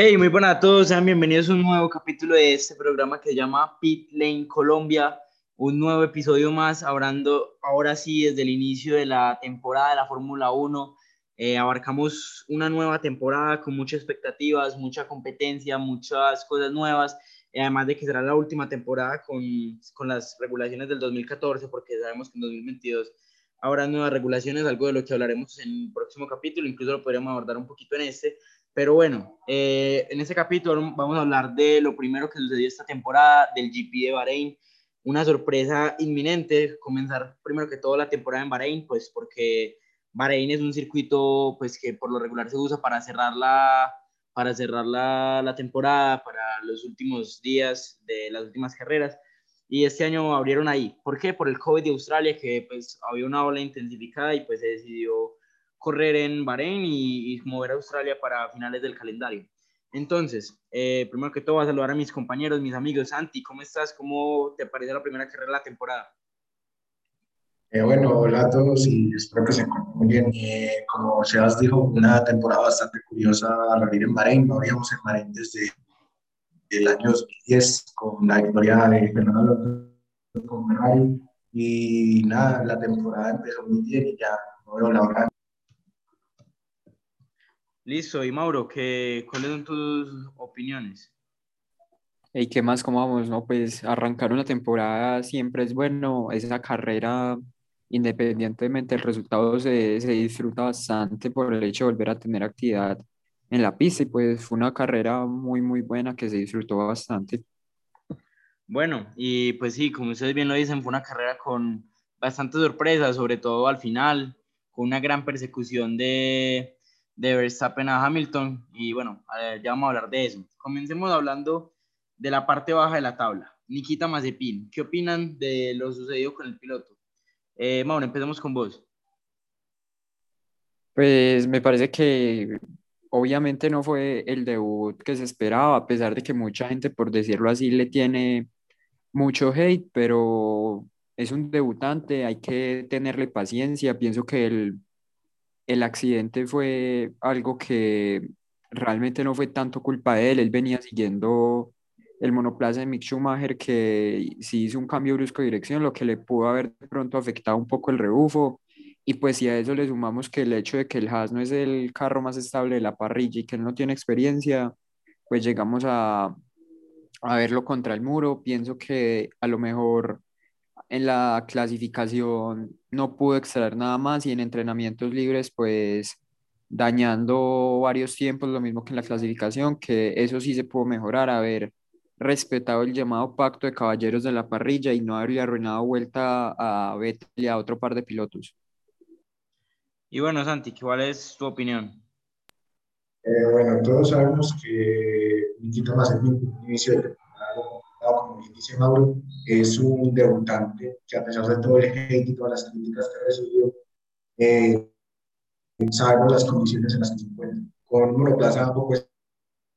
Hey, muy buenas a todos, sean bienvenidos a un nuevo capítulo de este programa que se llama Pit Lane Colombia, un nuevo episodio más, hablando ahora sí desde el inicio de la temporada de la Fórmula 1. Eh, abarcamos una nueva temporada con muchas expectativas, mucha competencia, muchas cosas nuevas, además de que será la última temporada con, con las regulaciones del 2014, porque sabemos que en 2022 habrá nuevas regulaciones, algo de lo que hablaremos en el próximo capítulo, incluso lo podríamos abordar un poquito en este. Pero bueno, eh, en este capítulo vamos a hablar de lo primero que sucedió esta temporada, del GP de Bahrein, una sorpresa inminente, comenzar primero que todo la temporada en Bahrein, pues porque Bahrein es un circuito pues que por lo regular se usa para cerrar la, para cerrar la, la temporada, para los últimos días de las últimas carreras. Y este año abrieron ahí. ¿Por qué? Por el COVID de Australia, que pues había una ola intensificada y pues se decidió correr en Bahrein y, mover a Australia para finales del calendario. Entonces, eh, primero que todo, voy a saludar a mis compañeros, mis amigos. Santi, ¿cómo estás? ¿Cómo te parece la primera carrera de la temporada? Eh, bueno, hola a todos y espero que se encuentren muy bien. Eh, como Sebas dijo, una temporada bastante curiosa al abrir en Bahrein. No habíamos en Bahrein desde el año 2010 con la victoria de Fernando Alonso con Ferrari. Y nada, la temporada empezó muy bien y ya no veo la hora Listo, y Mauro, ¿qué, ¿cuáles son tus opiniones? ¿Y qué más? ¿Cómo vamos? No, pues arrancar una temporada siempre es bueno, esa carrera, independientemente del resultado, se, se disfruta bastante por el hecho de volver a tener actividad en la pista y pues fue una carrera muy, muy buena que se disfrutó bastante. Bueno, y pues sí, como ustedes bien lo dicen, fue una carrera con bastantes sorpresas, sobre todo al final, con una gran persecución de, de Verstappen a Hamilton. Y bueno, ya vamos a hablar de eso. Comencemos hablando de la parte baja de la tabla. Nikita Mazepin, ¿qué opinan de lo sucedido con el piloto? Eh, Mauro, empecemos con vos. Pues me parece que obviamente no fue el debut que se esperaba, a pesar de que mucha gente, por decirlo así, le tiene mucho hate, pero es un debutante, hay que tenerle paciencia. Pienso que el el accidente fue algo que realmente no fue tanto culpa de él, él venía siguiendo el monoplaza de Mick Schumacher que sí hizo un cambio brusco de dirección, lo que le pudo haber de pronto afectado un poco el rebufo. Y pues si a eso le sumamos que el hecho de que el Haas no es el carro más estable de la parrilla y que él no tiene experiencia, pues llegamos a, a verlo contra el muro. Pienso que a lo mejor en la clasificación no pudo extraer nada más y en entrenamientos libres pues dañando varios tiempos, lo mismo que en la clasificación, que eso sí se pudo mejorar, haber respetado el llamado pacto de caballeros de la parrilla y no haberle arruinado vuelta a Vettel y a otro par de pilotos. Y bueno, Santi, ¿cuál es tu opinión? Eh, bueno, todos sabemos que Nikita Mazepin inicio de como dice Mauro, es un debutante que a pesar de todo el hate y todas las críticas que ha recibido, eh, sabemos las condiciones en las que se encuentra. Con un monoplaza poco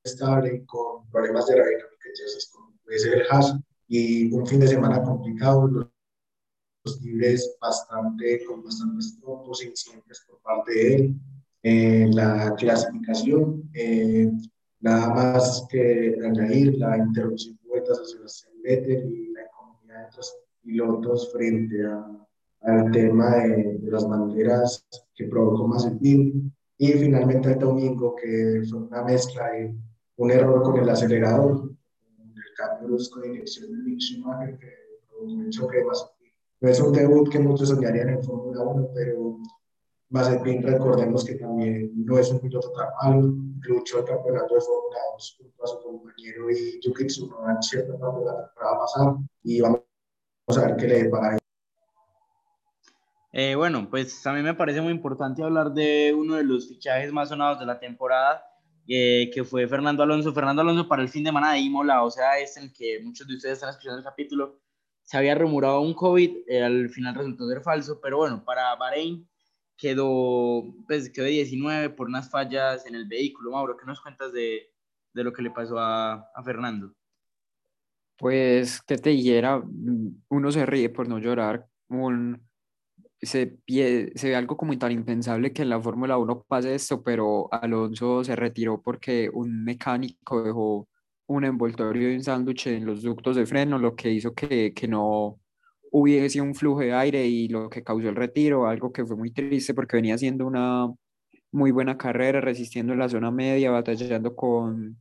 estable, con problemas de aerodinámica, como puede ser el y un fin de semana complicado, los libres bastante, con bastantes trompos incidentes por parte de él. Eh, la clasificación, eh, nada más que añadir la interrupción vueltas a Sebastián Vettel y la economía de otros pilotos frente a, al tema de, las banderas que provocó Mazepin. Y finalmente el domingo, que fue una mezcla de un error con el acelerador, el cambio brusco de dirección de Mick que provocó un choque de Mazepin. No es un debut que muchos soñarían en Fórmula 1, pero Mazepin, recordemos que también no es un piloto tan malo, luchó el campeonato de Fórmula 2 junto a su compañero y Yuki Tsunoda en cierta parte de la temporada pasada y vamos a ver qué le depara eh, bueno, pues a mí me parece muy importante hablar de uno de los fichajes más sonados de la temporada, eh, que fue Fernando Alonso. Fernando Alonso para el fin de semana de Imola, o sea, es el que muchos de ustedes están escuchando el capítulo. Se había rumorado un COVID, eh, al final resultó ser falso, pero bueno, para Bahrein quedó, pues, quedó 19 por unas fallas en el vehículo. Mauro, ¿qué nos cuentas de, de lo que le pasó a, a, Fernando? Pues, que te dijera, uno se ríe por no llorar. Un, se, se ve algo como tan impensable que en la Fórmula 1 pase esto, pero Alonso se retiró porque un mecánico dejó un envoltorio de un sándwich en los ductos de freno, lo que hizo que, que no hubiese un flujo de aire y lo que causó el retiro, algo que fue muy triste porque venía haciendo una muy buena carrera, resistiendo en la zona media, batallando con,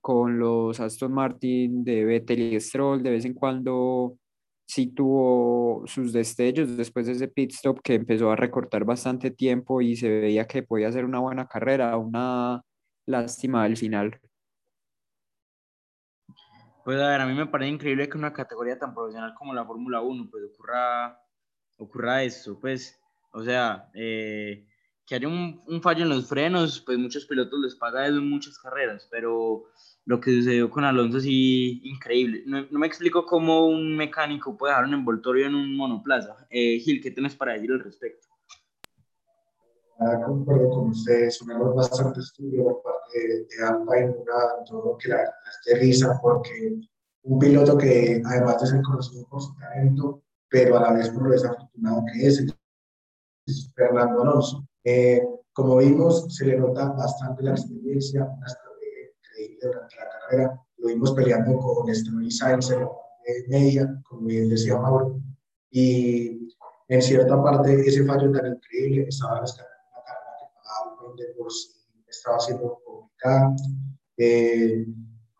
con los Aston Martin de Vettel y Stroll, de vez en cuando sí tuvo sus destellos después de ese pit stop que empezó a recortar bastante tiempo y se veía que podía hacer una buena carrera, una lástima al final. Pues a ver, a mí me parece increíble que una categoría tan profesional como la Fórmula 1 pues ocurra, ocurra esto, pues, o sea, eh, que haya un, fallo en los frenos, pues muchos pilotos les pasa eso en muchas carreras, pero lo que sucedió con Alonso sí, increíble. No, no me explico cómo un mecánico puede dejar un envoltorio en un monoplaza. Eh, Gil, ¿qué tienes para decir al respecto? Ah, concuerdo con ustedes, error bastante por parte de Alpine, una, todo que la, la risa, porque un piloto que además de ser conocido por su talento, pero a la vez por lo desafortunado que es, es Fernando Alonso. Eh, como vimos, se le nota bastante la experiencia, una estrategia increíble durante la carrera. Lo vimos peleando con Esteban Sainz en media, como bien decía Mauro. Y en cierta parte, ese fallo tan increíble estaba que pagaba de por sí estaba siendo complicada. Eh,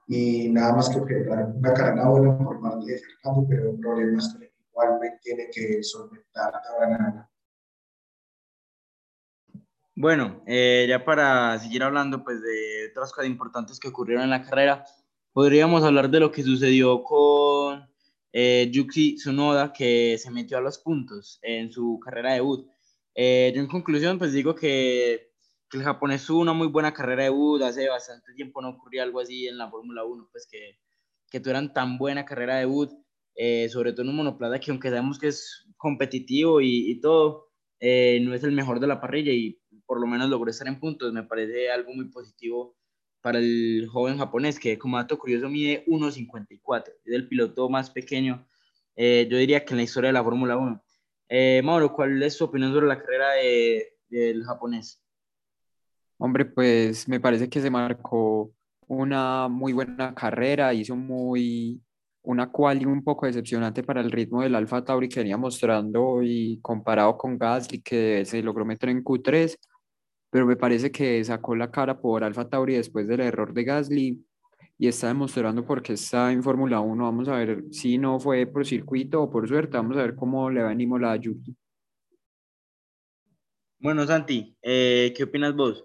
y nada más que una carrera buena por parte de Fernando, pero problemas que igualmente tiene que solventar. Bueno, eh, ya para seguir hablando pues, de otras cosas importantes que ocurrieron en la carrera, podríamos hablar de lo que sucedió con eh, Yuki Tsunoda, que se metió a los puntos en su carrera de debut. Eh, yo en conclusión, pues digo que, que, el japonés tuvo una muy buena carrera de debut, hace bastante tiempo no ocurría algo así en la Fórmula 1, pues que, que tuvieran tan buena carrera de debut, eh, sobre todo en un monoplaza que aunque sabemos que es competitivo y, y todo, eh, no es el mejor de la parrilla y por lo menos logró estar en puntos. Me parece algo muy positivo para el joven japonés, que como dato curioso mide 1,54. Es el piloto más pequeño, eh, yo diría que en la historia de la Fórmula 1. Eh, Mauro, ¿cuál es tu opinión sobre la carrera de, del japonés? Hombre, pues me parece que se marcó una muy buena carrera, hizo muy una quali un poco decepcionante para el ritmo del Alfa Tauri que venía mostrando y comparado con Gasly que se logró meter en Q3, pero me parece que sacó la cara por Alfa Tauri después del error de Gasly y está demostrando por qué está en Fórmula 1. Vamos a ver si no fue por circuito o por suerte. Vamos a ver cómo le va a Imola a Yuki. Bueno, Santi, eh, ¿qué opinas vos?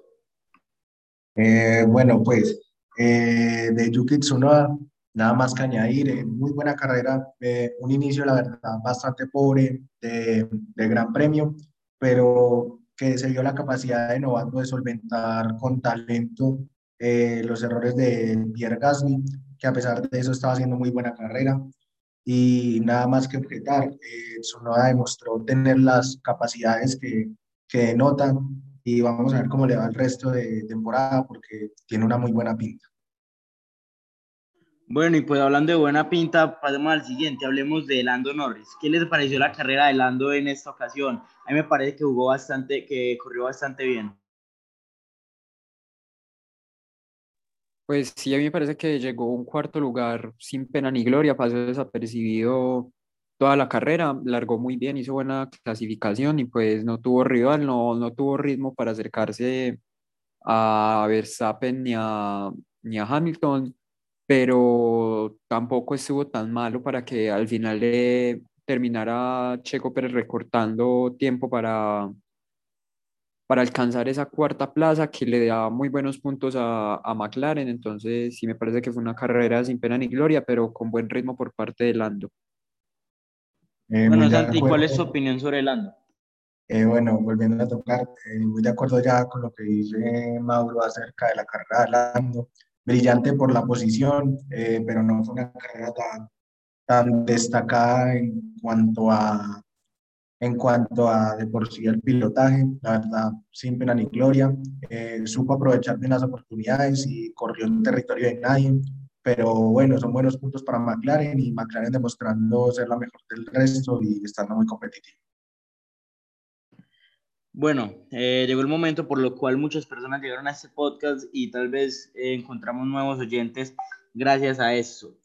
Eh, bueno, pues eh, de Yuki Tsunoda, nada más que añadir, muy buena carrera, un inicio, la verdad, bastante pobre de, Gran Premio, pero que se dio la capacidad de Novato de solventar con talento eh, los errores de Pierre Gasly, que a pesar de eso estaba haciendo muy buena carrera. Y nada más que objetar, eh, Sonoda demostró tener las capacidades que, que denotan y vamos a ver cómo le va el resto de temporada porque tiene una muy buena pinta. Bueno, y pues hablando de buena pinta, pasemos al siguiente, hablemos de Lando Norris. ¿Qué les pareció la carrera de Lando en esta ocasión? A mí me parece que jugó bastante, que corrió bastante bien. Pues sí, a mí me parece que llegó a un cuarto lugar sin pena ni gloria, pasó desapercibido toda la carrera, largó muy bien, hizo buena clasificación y pues no tuvo rival, no, no tuvo ritmo para acercarse a Verstappen ni a, ni a Hamilton pero tampoco estuvo tan malo para que al final le terminara Checo Pérez recortando tiempo para, para alcanzar esa cuarta plaza que le da muy buenos puntos a, a, McLaren. Entonces, sí me parece que fue una carrera sin pena ni gloria, pero con buen ritmo por parte de Lando. Eh, bueno, Santi, ¿cuál es su opinión sobre Lando? Eh, bueno, volviendo a tocar, eh, muy de acuerdo ya con lo que dice Mauro acerca de la carrera de Lando brillante por la posición, eh, pero no fue una carrera tan, tan destacada en cuanto a en cuanto a de por sí el pilotaje, la verdad, sin pena ni gloria, eh, supo aprovechar bien las oportunidades y corrió en territorio de nadie, pero bueno, son buenos puntos para McLaren y McLaren demostrando ser la mejor del resto y estando muy competitivo. Bueno, eh, llegó el momento por lo cual muchas personas llegaron a este podcast y tal vez eh, encontramos nuevos oyentes gracias a eso.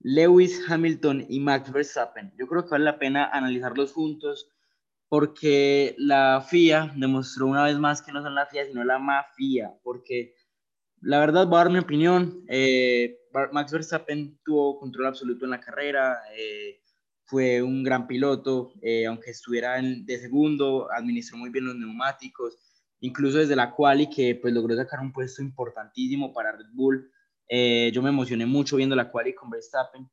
Lewis Hamilton y Max Verstappen. Yo creo que vale la pena analizarlos juntos porque la FIA demostró una vez más que no son la FIA, sino la mafia, porque la verdad voy a dar mi opinión. Eh, Max Verstappen tuvo control absoluto en la carrera, eh, fue un gran piloto, eh, aunque estuviera de segundo, administró muy bien los neumáticos, incluso desde la quali que pues logró sacar un puesto importantísimo para Red Bull. yo me emocioné mucho viendo la quali con Verstappen,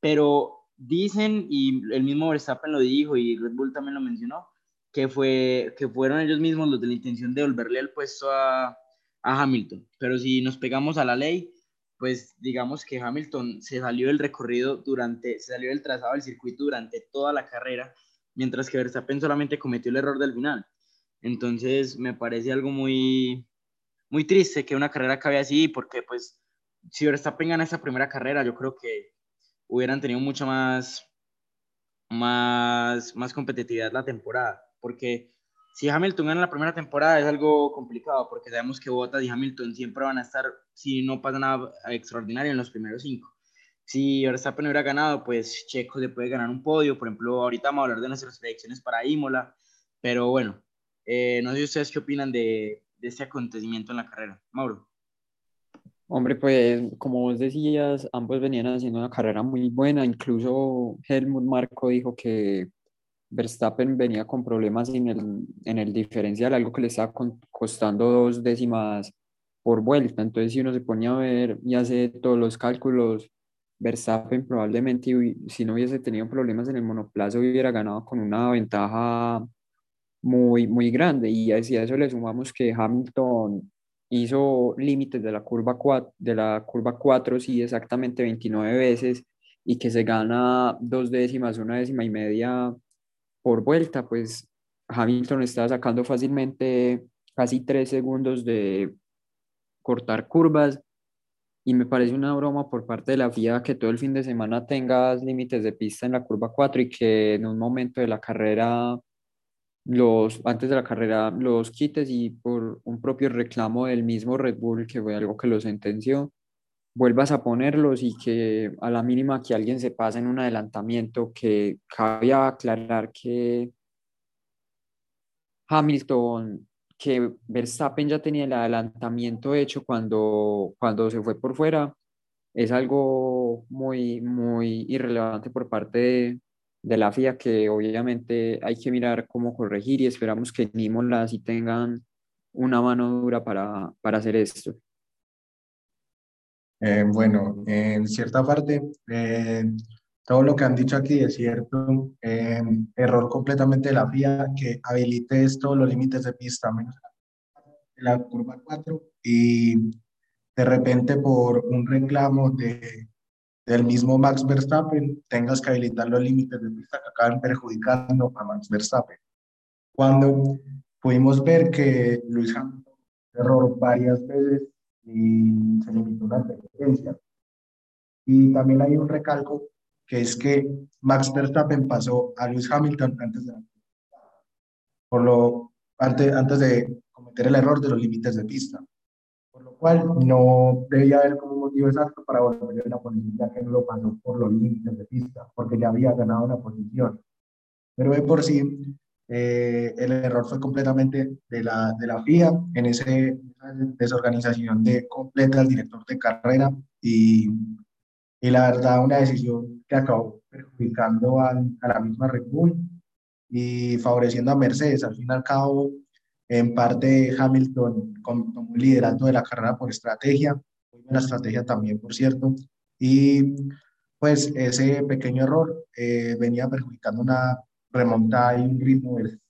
pero dicen, y el mismo Verstappen lo dijo y Red Bull también lo mencionó, que, fue, que fueron ellos mismos los de la intención de devolverle el puesto a, a Hamilton. Pero si nos pegamos a la ley, pues digamos que Hamilton se salió del recorrido durante, se salió del trazado del circuito durante toda la carrera, mientras que Verstappen solamente cometió el error del final. Entonces me parece algo muy, muy triste que una carrera acabe así, porque pues si Verstappen gana esa primera carrera, yo creo que hubieran tenido mucha más, más, más competitividad la temporada, porque si Hamilton gana la primera temporada es algo complicado, porque sabemos que Bottas y Hamilton siempre van a estar, si no pasa nada extraordinario, en los primeros cinco. Si Verstappen hubiera ganado, pues Checo se puede ganar un podio, por ejemplo, ahorita vamos a hablar de nuestras predicciones para Imola, pero bueno, eh, no sé ustedes qué opinan de, de este acontecimiento en la carrera. Mauro. Hombre, pues como vos decías, ambos venían haciendo una carrera muy buena. Incluso Helmut Marco dijo que Verstappen venía con problemas en el, en el diferencial, algo que le estaba costando dos décimas por vuelta. Entonces, si uno se ponía a ver y hace todos los cálculos, Verstappen probablemente, si no hubiese tenido problemas en el monoplaza, hubiera ganado con una ventaja muy, muy grande. Y si a eso le sumamos que Hamilton hizo límites de la curva 4, de la curva 4 sí, exactamente 29 veces y que se gana dos décimas, una décima y media por vuelta, pues Hamilton está sacando fácilmente casi tres segundos de cortar curvas. Y me parece una broma por parte de la FIA que todo el fin de semana tengas límites de pista en la curva 4 y que en un momento de la carrera los, antes de la carrera los quites y por un propio reclamo del mismo Red Bull, que fue algo que lo sentenció, vuelvas a ponerlos y que a la mínima que alguien se pase en un adelantamiento, que cabe aclarar que Hamilton, que Verstappen ya tenía el adelantamiento hecho cuando, cuando se fue por fuera, es algo muy, muy irrelevante por parte de, la FIA que obviamente hay que mirar cómo corregir y esperamos que Nimola sí tengan una mano dura para, para hacer esto. Eh, bueno, en cierta parte, eh, todo lo que han dicho aquí es cierto. Eh, error completamente de la FIA que habilite esto, los límites de pista menos la curva 4 y de repente por un reclamo de del mismo Max Verstappen tengas que habilitar los límites de pista que acaban perjudicando a Max Verstappen. Cuando pudimos ver que Luis Hamilton error varias veces y se limitó una advertencia. Y también hay un recalco que es que Max Verstappen pasó a Luis Hamilton antes de, por lo, antes, antes de cometer el error de los límites de pista por lo cual no debía haber como motivo exacto para volver a la posición, ya que no lo pasó por los límites de pista, porque ya había ganado la posición. Pero de por sí, eh, el error fue completamente de la, de la FIA en ese, desorganización de completa el director de carrera y, y la verdad una decisión que acabó perjudicando a, a la misma Red Bull y favoreciendo a Mercedes. Al fin y al cabo, en parte, Hamilton tomó un liderato de la carrera por estrategia, muy buena estrategia también, por cierto. Y pues ese pequeño error eh, venía perjudicando una remontada y un ritmo del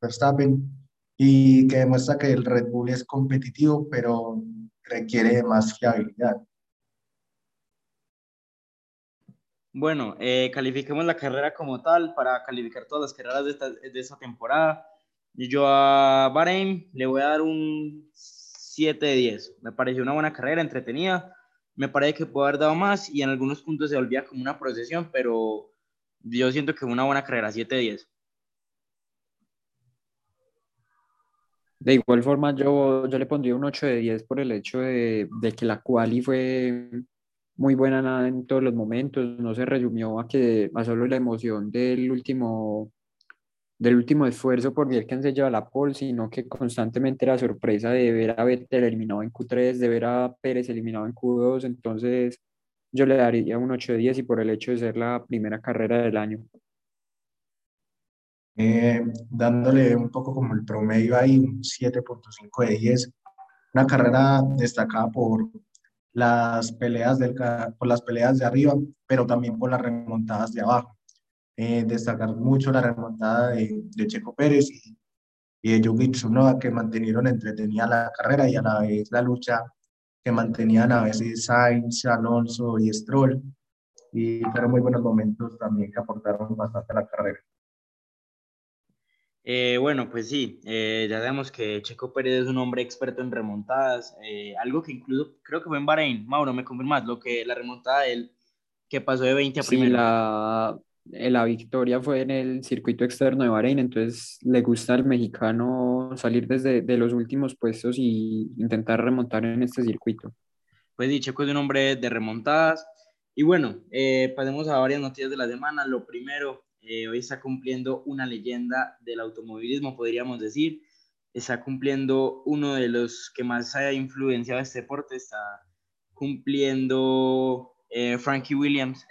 Verstappen y que demuestra que el Red Bull es competitivo, pero requiere más fiabilidad. Bueno, eh, califiquemos la carrera como tal para calificar todas las carreras de esta, de esta temporada. Yo a Bahrein le voy a dar un 7 de 10. Me pareció una buena carrera, entretenida. Me parece que puede haber dado más y en algunos puntos se volvía como una procesión, pero yo siento que una buena carrera, 7 de 10. De igual forma, yo, yo le pondría un 8 de 10 por el hecho de, de que la quali fue muy buena en todos los momentos, no se resumió a que a solo la emoción del último del último esfuerzo por quién se lleva la pole, sino que constantemente la sorpresa de ver a Vettel eliminado en Q3, de ver a Pérez eliminado en Q2, entonces yo le daría un 8 de 10 y por el hecho de ser la primera carrera del año. Eh, dándole un poco como el promedio ahí, un 7.5 de 10. Una carrera destacada por las peleas, del, por las peleas de arriba, pero también por las remontadas de abajo. Eh, destacar mucho la remontada de, de Checo Pérez y, y, de Yuki Tsunoda que mantenieron entretenida la carrera y a la vez la lucha que mantenían a veces Sainz, Alonso y Stroll y fueron muy buenos momentos también que aportaron bastante a la carrera. Eh, bueno, pues sí, eh, ya sabemos que Checo Pérez es un hombre experto en remontadas, eh, algo que incluso creo que fue en Bahrein, Mauro, me confirmas, lo que la remontada de él, que pasó de 20 a primero. Sí, la, eh, la victoria fue en el circuito externo de Bahrein, entonces le gusta al mexicano salir desde de los últimos puestos y intentar remontar en este circuito. Pues sí, Checo es un hombre de remontadas. Y bueno, eh, pasemos a varias noticias de la semana. Lo primero, eh, hoy está cumpliendo una leyenda del automovilismo, podríamos decir. Está cumpliendo uno de los que más ha influenciado este deporte. Está cumpliendo Frankie Williams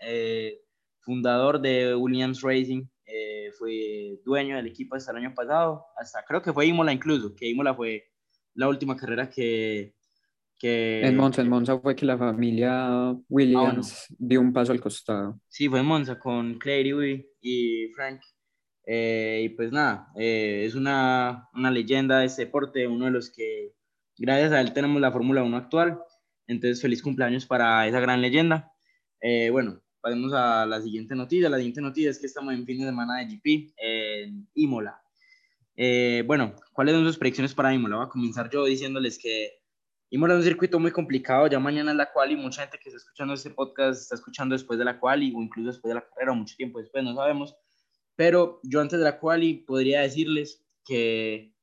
fundador de Williams Racing, eh, fue dueño del equipo hasta el año pasado, hasta creo que fue Imola incluso, que Imola fue la última carrera que... que en Monza, en Monza fue que la familia Williams ah, dio un paso al costado. Sí, fue en Monza con Clary y Frank. Eh, y pues nada, eh, es una, una leyenda de este deporte, uno de los que gracias a él tenemos la Fórmula 1 actual. Entonces, feliz cumpleaños para esa gran leyenda. bueno, pasemos a la siguiente noticia. La siguiente noticia es que estamos en fin de semana de GP en Imola. Eh, bueno, ¿cuáles son sus predicciones para Imola? Voy a comenzar yo diciéndoles que Imola es un circuito muy complicado. Ya mañana es la cual y mucha gente que está escuchando este podcast está escuchando después de la cual o incluso después de la carrera o mucho tiempo después, no sabemos. Pero yo antes de la quali podría decirles que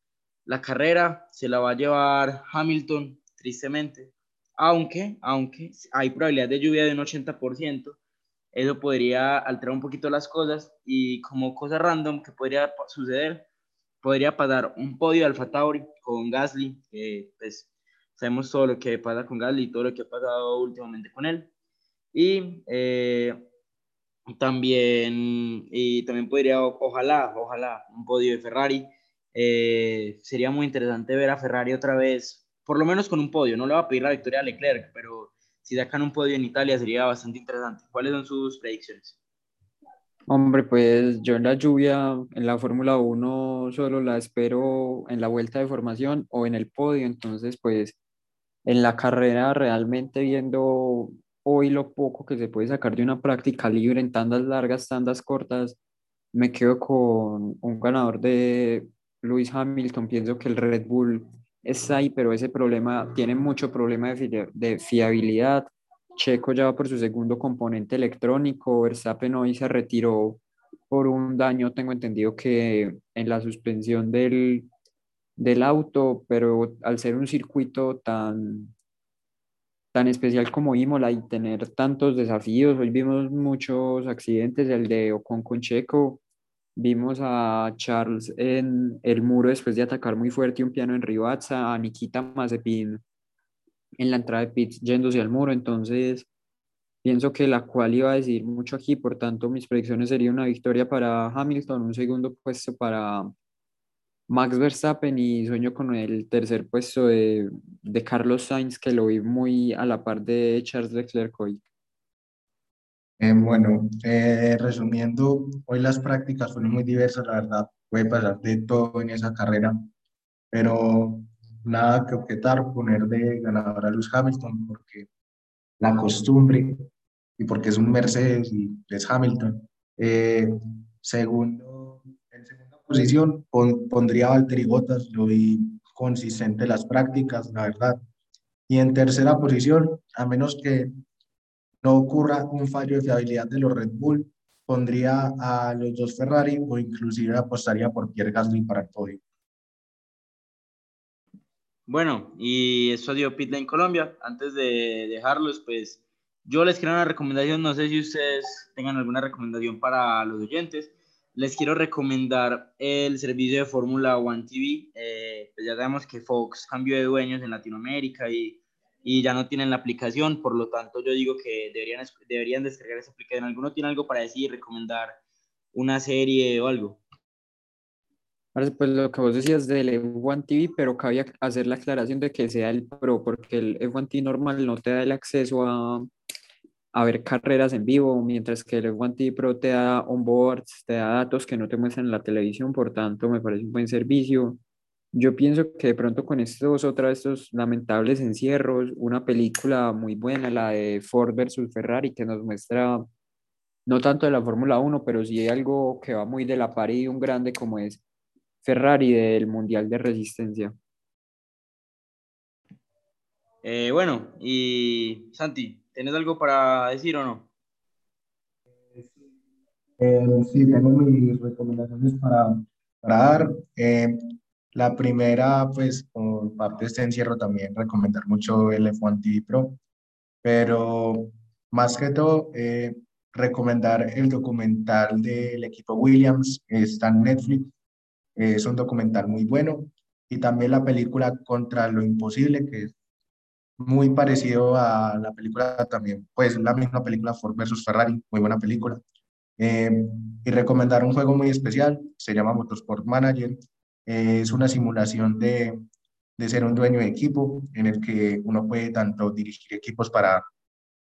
la carrera se la va a llevar Hamilton, tristemente. Aunque, aunque hay probabilidad de lluvia de un 80%, eso podría alterar un poquito las cosas y como cosa random que podría suceder, podría pasar un podio de Alfa Tauri con Gasly, que pues sabemos todo lo que pasa con Gasly y todo lo que ha pasado últimamente con él. Y eh, también, y también podría, ojalá, ojalá, un podio de Ferrari. Eh, sería muy interesante ver a Ferrari otra vez, por lo menos con un podio. No le va a pedir la victoria a Leclerc, pero si sacan un podio en Italia sería bastante interesante. ¿Cuáles son sus predicciones? Hombre, pues yo en la lluvia, en la Fórmula 1, solo la espero en la vuelta de formación o en el podio. Entonces, pues en la carrera, realmente viendo hoy lo poco que se puede sacar de una práctica libre en tandas largas, tandas cortas, me quedo con un ganador de Lewis Hamilton. Pienso que el Red Bull está ahí, pero ese problema tiene mucho problema de, de fiabilidad. Checo ya va por su segundo componente electrónico, Verstappen hoy se retiró por un daño, tengo entendido que en la suspensión del, del auto, pero al ser un circuito tan, tan especial como Imola y tener tantos desafíos, hoy vimos muchos accidentes, el de Ocon con Checo, Vimos a Charles en el muro después de atacar muy fuerte un piano en Rivazza, a Nikita Mazepin en la entrada de pits yéndose al muro. Entonces, pienso que la cual iba a decidir mucho aquí. Por tanto, mis predicciones serían una victoria para Hamilton, un segundo puesto para Max Verstappen y sueño con el tercer puesto de, de Carlos Sainz, que lo vi muy a la par de Charles Leclerc hoy. Eh, bueno, eh, resumiendo, hoy las prácticas fueron muy diversas, la verdad, puede pasar de todo en esa carrera, pero nada que objetar, poner de ganador a Lewis Hamilton, porque la costumbre y porque es un Mercedes y es Hamilton. Eh, segundo, en segunda posición pondría a Valtteri Bottas, lo vi consistente en las prácticas, la verdad. Y en tercera posición, a menos que no ocurra un fallo de fiabilidad de los Red Bull, pondría a los dos Ferrari o inclusive apostaría por Pierre Gasly para el podio. Bueno, y eso dio Pitlane Colombia. Antes de dejarlos, pues yo les quiero una recomendación. No sé si ustedes tengan alguna recomendación para los oyentes. Les quiero recomendar el servicio de Fórmula One TV. Eh, pues ya sabemos que Fox cambió de dueños en Latinoamérica y, y, ya no tienen la aplicación. Por lo tanto, yo digo que deberían, deberían descargar esa aplicación. ¿Alguno tiene algo para decir, recomendar una serie o algo? Pues lo que vos decías del F1 TV, pero cabía hacer la aclaración de que sea el Pro, porque el F1 TV normal no te da el acceso a, a ver carreras en vivo, mientras que el F1 TV Pro te da onboards, te da datos que no te muestran en la televisión, por tanto me parece un buen servicio. Yo pienso que de pronto con estos otra estos lamentables encierros, una película muy buena, la de Ford versus Ferrari, que nos muestra no tanto de la Fórmula 1, pero sí algo que va muy de la par y un grande como es Ferrari del Mundial de Resistencia. Eh, bueno, y Santi, ¿tienes algo para decir o no? Eh, sí, tengo mis recomendaciones para, para dar. Eh, la primera, pues, por parte de este encierro, también recomendar mucho el F1 TV Pro, pero más que todo, recomendar el documental del equipo Williams, está en Netflix, es un documental muy bueno. Y también la película Contra lo Imposible, que es muy parecido a la película también, pues la misma película Ford versus Ferrari, muy buena película. Eh, y recomendar un juego muy especial, se llama Motorsport Manager. Eh, es una simulación de, de ser un dueño de equipo en el que uno puede tanto dirigir equipos para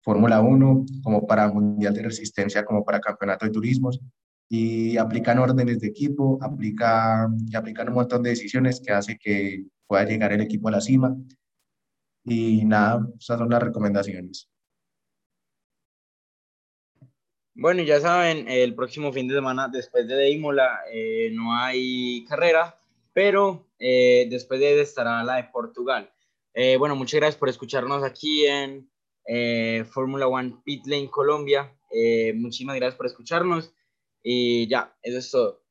Fórmula 1 como para Mundial de Resistencia, como para Campeonato de Turismos y aplican órdenes de equipo, aplica, y aplican un montón de decisiones que hace que pueda llegar el equipo a la cima. Y nada, esas son las recomendaciones. Bueno, ya saben, el próximo fin de semana después de Imola eh, no hay carrera, pero eh, después de estará la de Portugal. Eh, bueno, muchas gracias por escucharnos aquí en Fórmula One Pit Lane Colombia. muchísimas gracias por escucharnos. Y ya, eso es todo.